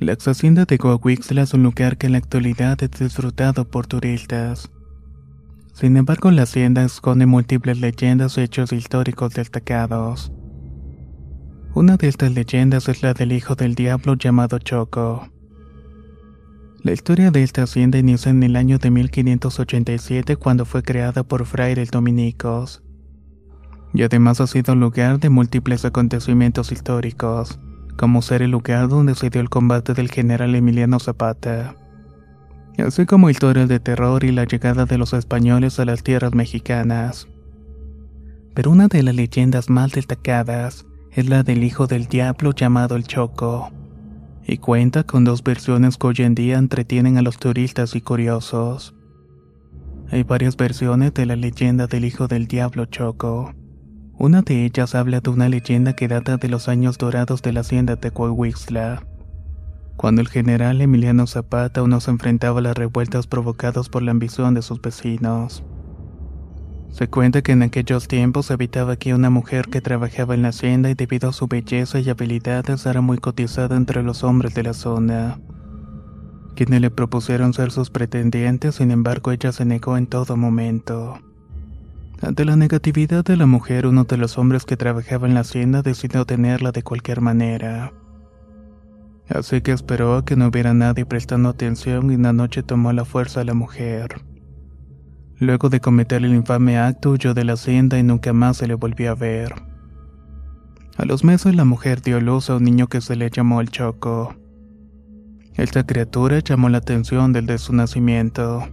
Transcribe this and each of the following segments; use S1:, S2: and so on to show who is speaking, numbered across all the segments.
S1: La ex hacienda de Coahuixla es un lugar que en la actualidad es disfrutado por turistas. Sin embargo, la hacienda esconde múltiples leyendas y hechos históricos destacados. Una de estas leyendas es la del hijo del diablo llamado Choco. La historia de esta hacienda inicia en el año de 1587 cuando fue creada por frailes dominicos. Y además ha sido lugar de múltiples acontecimientos históricos como ser el lugar donde se dio el combate del general Emiliano Zapata, así como historias de terror y la llegada de los españoles a las tierras mexicanas. Pero una de las leyendas más destacadas es la del hijo del diablo llamado el Choco, y cuenta con dos versiones que hoy en día entretienen a los turistas y curiosos. Hay varias versiones de la leyenda del hijo del diablo Choco. Una de ellas habla de una leyenda que data de los años dorados de la hacienda de Coahuixla, cuando el general Emiliano Zapata aún no se enfrentaba a las revueltas provocadas por la ambición de sus vecinos. Se cuenta que en aquellos tiempos habitaba aquí una mujer que trabajaba en la hacienda y debido a su belleza y habilidades era muy cotizada entre los hombres de la zona, quienes le propusieron ser sus pretendientes, sin embargo ella se negó en todo momento. Ante la negatividad de la mujer, uno de los hombres que trabajaba en la hacienda decidió tenerla de cualquier manera. Así que esperó a que no hubiera nadie prestando atención y una noche tomó la fuerza a la mujer. Luego de cometer el infame acto, huyó de la hacienda y nunca más se le volvió a ver. A los meses la mujer dio luz a un niño que se le llamó el Choco. Esta criatura llamó la atención del de su nacimiento.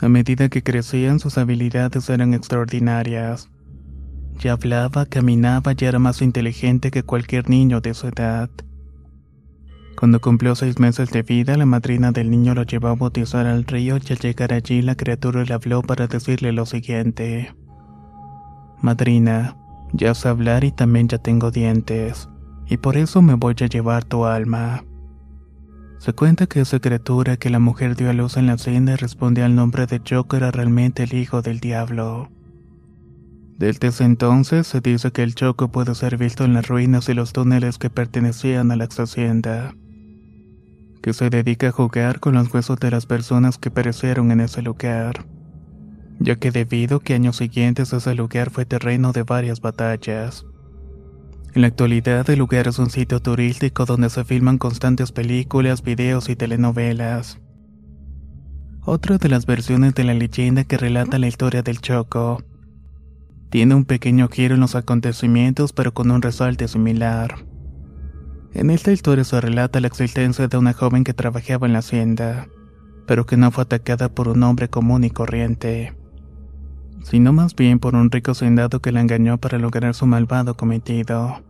S1: A medida que crecían sus habilidades eran extraordinarias. Ya hablaba, caminaba y era más inteligente que cualquier niño de su edad. Cuando cumplió seis meses de vida, la madrina del niño lo llevó a bautizar al río y al llegar allí la criatura le habló para decirle lo siguiente. Madrina, ya sé hablar y también ya tengo dientes, y por eso me voy a llevar tu alma. Se cuenta que esa criatura que la mujer dio a luz en la hacienda respondía al nombre de Choco era realmente el hijo del diablo. Desde ese entonces se dice que el Choco puede ser visto en las ruinas y los túneles que pertenecían a la ex hacienda, que se dedica a jugar con los huesos de las personas que perecieron en ese lugar, ya que debido que años siguientes ese lugar fue terreno de varias batallas. En la actualidad el lugar es un sitio turístico donde se filman constantes películas, videos y telenovelas. Otra de las versiones de la leyenda que relata la historia del Choco tiene un pequeño giro en los acontecimientos pero con un resalte similar. En esta historia se relata la existencia de una joven que trabajaba en la hacienda, pero que no fue atacada por un hombre común y corriente sino más bien por un rico hacendado que la engañó para lograr su malvado cometido.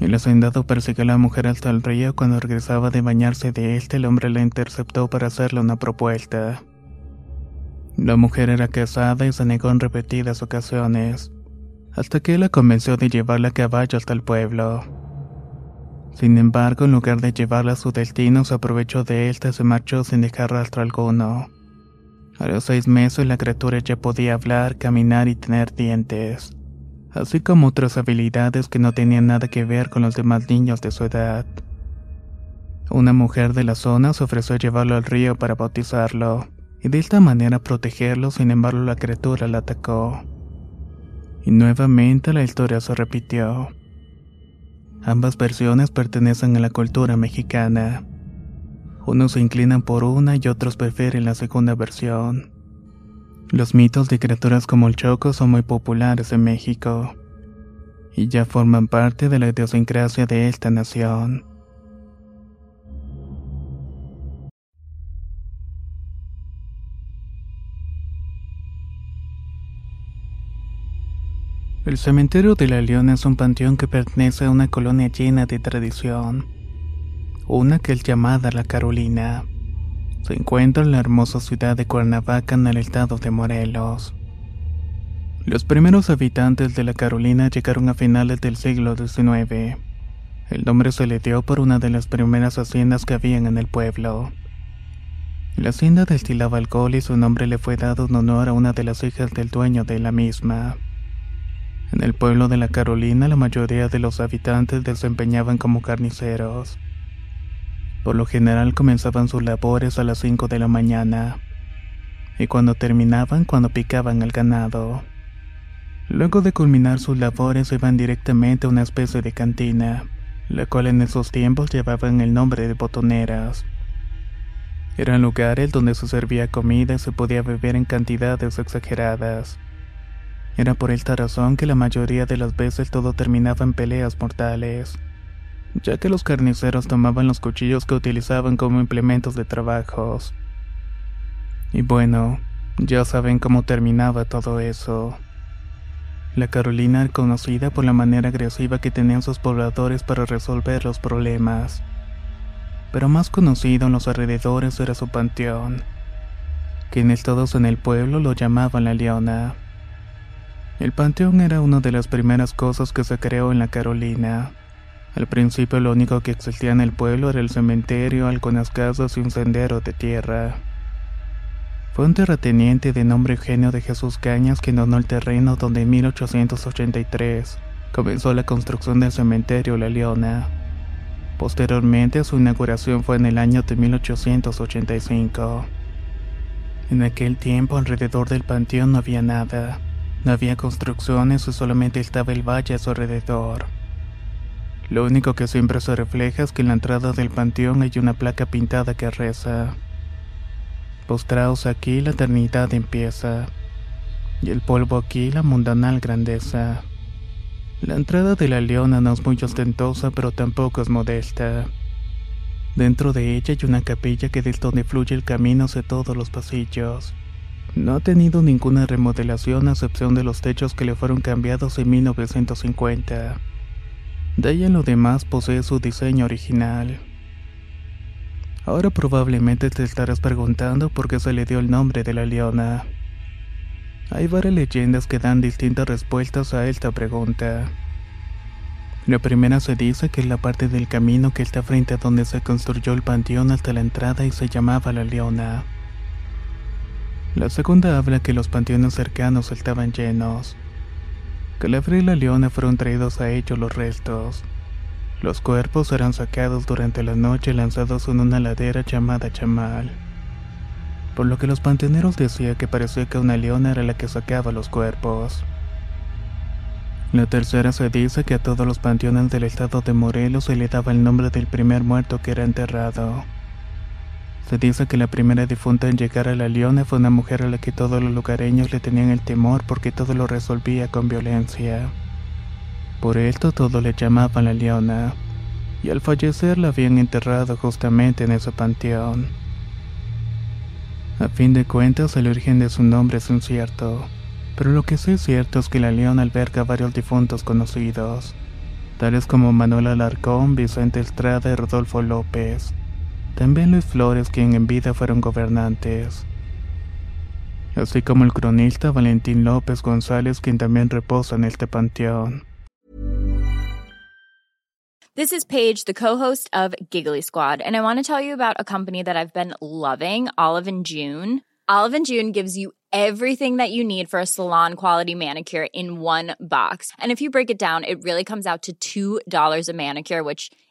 S1: El hacendado persiguió a la mujer hasta el río cuando regresaba de bañarse de este el hombre la interceptó para hacerle una propuesta. La mujer era casada y se negó en repetidas ocasiones, hasta que él la convenció de llevarla a caballo hasta el pueblo. Sin embargo, en lugar de llevarla a su destino, se aprovechó de él y se marchó sin dejar rastro alguno. A los seis meses la criatura ya podía hablar, caminar y tener dientes, así como otras habilidades que no tenían nada que ver con los demás niños de su edad. Una mujer de la zona se ofreció a llevarlo al río para bautizarlo, y de esta manera protegerlo, sin embargo la criatura la atacó. Y nuevamente la historia se repitió. Ambas versiones pertenecen a la cultura mexicana. Unos se inclinan por una y otros prefieren la segunda versión. Los mitos de criaturas como el Choco son muy populares en México y ya forman parte de la idiosincrasia de esta nación. El cementerio de la Leona es un panteón que pertenece a una colonia llena de tradición, una que es llamada La Carolina. Se encuentra en la hermosa ciudad de Cuernavaca en el estado de Morelos. Los primeros habitantes de la Carolina llegaron a finales del siglo XIX. El nombre se le dio por una de las primeras haciendas que habían en el pueblo. La hacienda destilaba alcohol y su nombre le fue dado en honor a una de las hijas del dueño de la misma. En el pueblo de la Carolina la mayoría de los habitantes desempeñaban como carniceros. Por lo general comenzaban sus labores a las 5 de la mañana y cuando terminaban cuando picaban el ganado. Luego de culminar sus labores iban directamente a una especie de cantina, la cual en esos tiempos llevaban el nombre de botoneras. Eran lugares donde se servía comida y se podía beber en cantidades exageradas. Era por esta razón que la mayoría de las veces todo terminaba en peleas mortales ya que los carniceros tomaban los cuchillos que utilizaban como implementos de trabajos. Y bueno, ya saben cómo terminaba todo eso. La Carolina era conocida por la manera agresiva que tenían sus pobladores para resolver los problemas. Pero más conocido en los alrededores era su panteón, quienes todos en el pueblo lo llamaban la Leona. El panteón era una de las primeras cosas que se creó en la Carolina. Al principio lo único que existía en el pueblo era el cementerio, algunas casas y un sendero de tierra. Fue un terrateniente de nombre Eugenio de Jesús Cañas quien donó el terreno donde en 1883 comenzó la construcción del cementerio La Leona. Posteriormente su inauguración fue en el año de 1885. En aquel tiempo alrededor del panteón no había nada, no había construcciones y solamente estaba el valle a su alrededor. Lo único que siempre se refleja es que en la entrada del panteón hay una placa pintada que reza. Postraos aquí la eternidad empieza, y el polvo aquí la mundanal grandeza. La entrada de la leona no es muy ostentosa, pero tampoco es modesta. Dentro de ella hay una capilla que es donde fluye el camino hacia todos los pasillos. No ha tenido ninguna remodelación a excepción de los techos que le fueron cambiados en 1950. De ahí lo demás posee su diseño original. Ahora probablemente te estarás preguntando por qué se le dio el nombre de la leona. Hay varias leyendas que dan distintas respuestas a esta pregunta. La primera se dice que es la parte del camino que está frente a donde se construyó el panteón hasta la entrada y se llamaba la leona. La segunda habla que los panteones cercanos estaban llenos. Calafre y la leona fueron traídos a ellos los restos. Los cuerpos eran sacados durante la noche y lanzados en una ladera llamada Chamal. Por lo que los panteoneros decían que parecía que una leona era la que sacaba los cuerpos. La tercera se dice que a todos los panteones del estado de Morelos se le daba el nombre del primer muerto que era enterrado. Se dice que la primera difunta en llegar a la Leona fue una mujer a la que todos los lugareños le tenían el temor porque todo lo resolvía con violencia. Por esto todos le llamaban la Leona, y al fallecer la habían enterrado justamente en ese panteón. A fin de cuentas, el origen de su nombre es incierto, pero lo que sí es cierto es que la Leona alberga varios difuntos conocidos, tales como Manuel Alarcón, Vicente Estrada y Rodolfo López. También Luis Flores, quien en vida fueron gobernantes. Así como el cronista Valentín López González, quien también reposa en este panteón.
S2: This is Paige, the co-host of Giggly Squad, and I want to tell you about a company that I've been loving, Olive and June. Olive and June gives you everything that you need for a salon quality manicure in one box. And if you break it down, it really comes out to $2 a manicure, which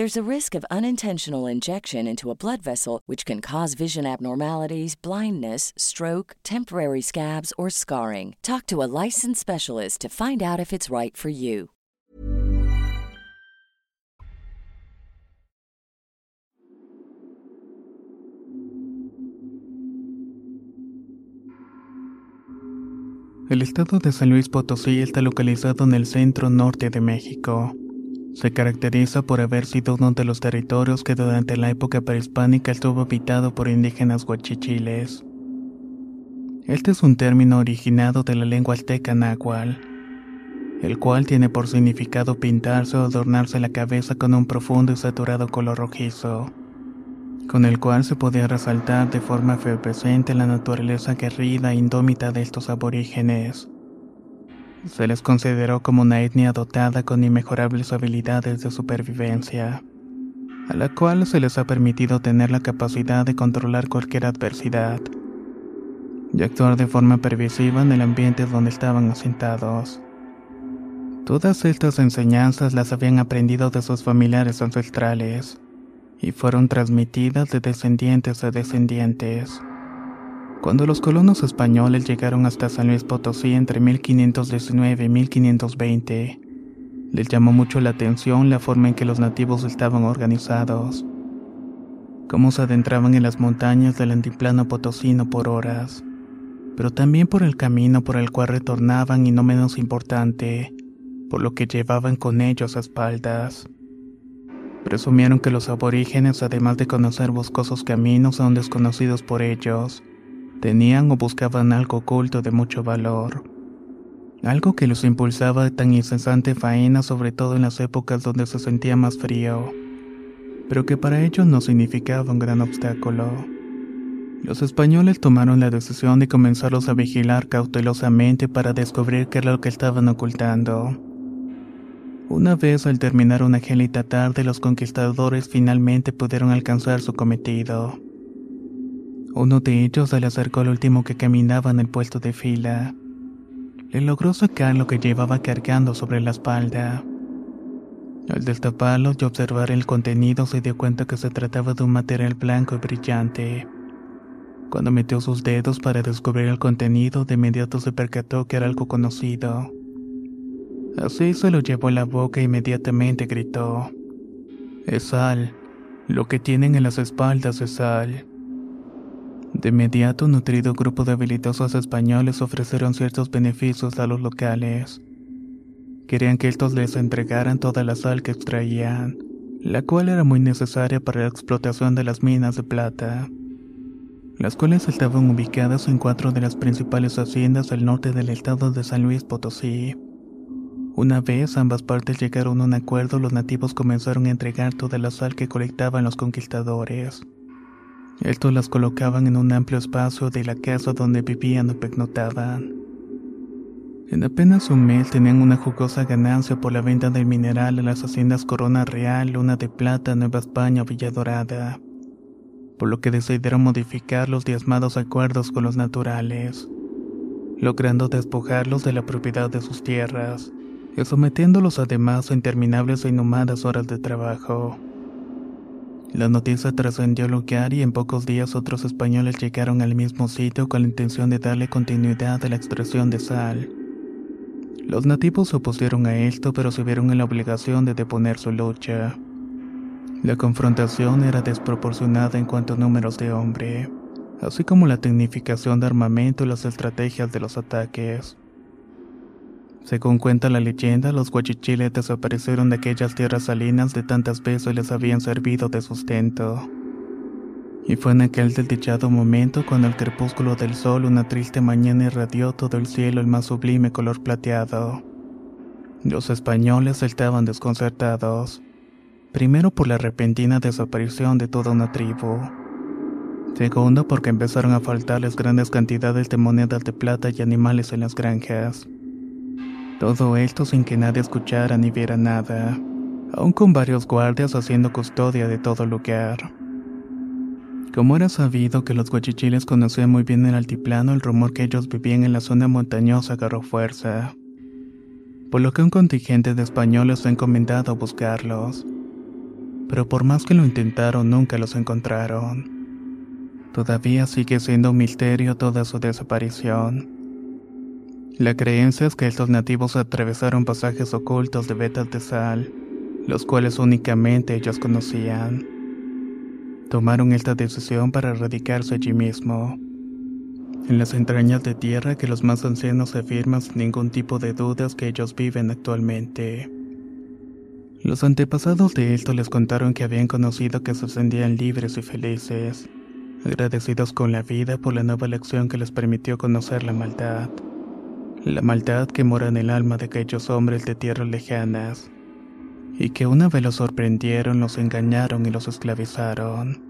S3: There's a risk of unintentional injection into a blood vessel, which can cause vision abnormalities, blindness, stroke, temporary scabs, or scarring. Talk to a licensed specialist to find out if it's right for you.
S1: El estado de San Luis Potosí está localizado en el centro norte de México. Se caracteriza por haber sido uno de los territorios que durante la época prehispánica estuvo habitado por indígenas guachichiles. Este es un término originado de la lengua azteca náhuatl, el cual tiene por significado pintarse o adornarse la cabeza con un profundo y saturado color rojizo, con el cual se podía resaltar de forma efervescente la naturaleza guerrida e indómita de estos aborígenes. Se les consideró como una etnia dotada con inmejorables habilidades de supervivencia, a la cual se les ha permitido tener la capacidad de controlar cualquier adversidad y actuar de forma previsiva en el ambiente donde estaban asentados. Todas estas enseñanzas las habían aprendido de sus familiares ancestrales y fueron transmitidas de descendientes a descendientes. Cuando los colonos españoles llegaron hasta San Luis Potosí entre 1519 y 1520, les llamó mucho la atención la forma en que los nativos estaban organizados, cómo se adentraban en las montañas del antiplano potosino por horas, pero también por el camino por el cual retornaban y no menos importante, por lo que llevaban con ellos a espaldas. Presumieron que los aborígenes, además de conocer boscosos caminos, son desconocidos por ellos, tenían o buscaban algo oculto de mucho valor. Algo que los impulsaba a tan incesante faena, sobre todo en las épocas donde se sentía más frío, pero que para ellos no significaba un gran obstáculo. Los españoles tomaron la decisión de comenzarlos a vigilar cautelosamente para descubrir qué era lo que estaban ocultando. Una vez al terminar una gélida tarde, los conquistadores finalmente pudieron alcanzar su cometido. Uno de ellos se le acercó al último que caminaba en el puesto de fila. Le logró sacar lo que llevaba cargando sobre la espalda. Al destaparlo y observar el contenido se dio cuenta que se trataba de un material blanco y brillante. Cuando metió sus dedos para descubrir el contenido, de inmediato se percató que era algo conocido. Así se lo llevó a la boca e inmediatamente gritó. Es sal. Lo que tienen en las espaldas es sal. De inmediato, un nutrido grupo de habilidosos españoles ofrecieron ciertos beneficios a los locales. Querían que estos les entregaran toda la sal que extraían, la cual era muy necesaria para la explotación de las minas de plata, las cuales estaban ubicadas en cuatro de las principales haciendas del norte del estado de San Luis Potosí. Una vez ambas partes llegaron a un acuerdo, los nativos comenzaron a entregar toda la sal que colectaban los conquistadores. Estos las colocaban en un amplio espacio de la casa donde vivían o pernoctaban. En apenas un mes tenían una jugosa ganancia por la venta del mineral a las haciendas Corona Real, Luna de Plata, Nueva España o Villa Dorada, por lo que decidieron modificar los diezmados acuerdos con los naturales. logrando despojarlos de la propiedad de sus tierras y sometiéndolos además a interminables e inhumanas horas de trabajo. La noticia trascendió el lugar y en pocos días otros españoles llegaron al mismo sitio con la intención de darle continuidad a la extracción de sal. Los nativos se opusieron a esto pero se vieron en la obligación de deponer su lucha. La confrontación era desproporcionada en cuanto a números de hombre, así como la tecnificación de armamento y las estrategias de los ataques. Según cuenta la leyenda, los guachichiles desaparecieron de aquellas tierras salinas de tantas veces les habían servido de sustento. Y fue en aquel desdichado momento cuando el crepúsculo del sol una triste mañana irradió todo el cielo el más sublime color plateado. Los españoles estaban desconcertados, primero por la repentina desaparición de toda una tribu, segundo porque empezaron a faltarles grandes cantidades de monedas de plata y animales en las granjas. Todo esto sin que nadie escuchara ni viera nada, aún con varios guardias haciendo custodia de todo lugar. Como era sabido que los guachichiles conocían muy bien el altiplano, el rumor que ellos vivían en la zona montañosa agarró fuerza. Por lo que un contingente de españoles fue encomendado a buscarlos. Pero por más que lo intentaron, nunca los encontraron. Todavía sigue siendo un misterio toda su desaparición. La creencia es que estos nativos atravesaron pasajes ocultos de vetas de sal, los cuales únicamente ellos conocían. Tomaron esta decisión para radicarse allí mismo, en las entrañas de tierra que los más ancianos afirman sin ningún tipo de dudas que ellos viven actualmente. Los antepasados de esto les contaron que habían conocido que se ascendían libres y felices, agradecidos con la vida por la nueva lección que les permitió conocer la maldad la maldad que mora en el alma de aquellos hombres de tierras lejanas, y que una vez los sorprendieron, los engañaron y los esclavizaron.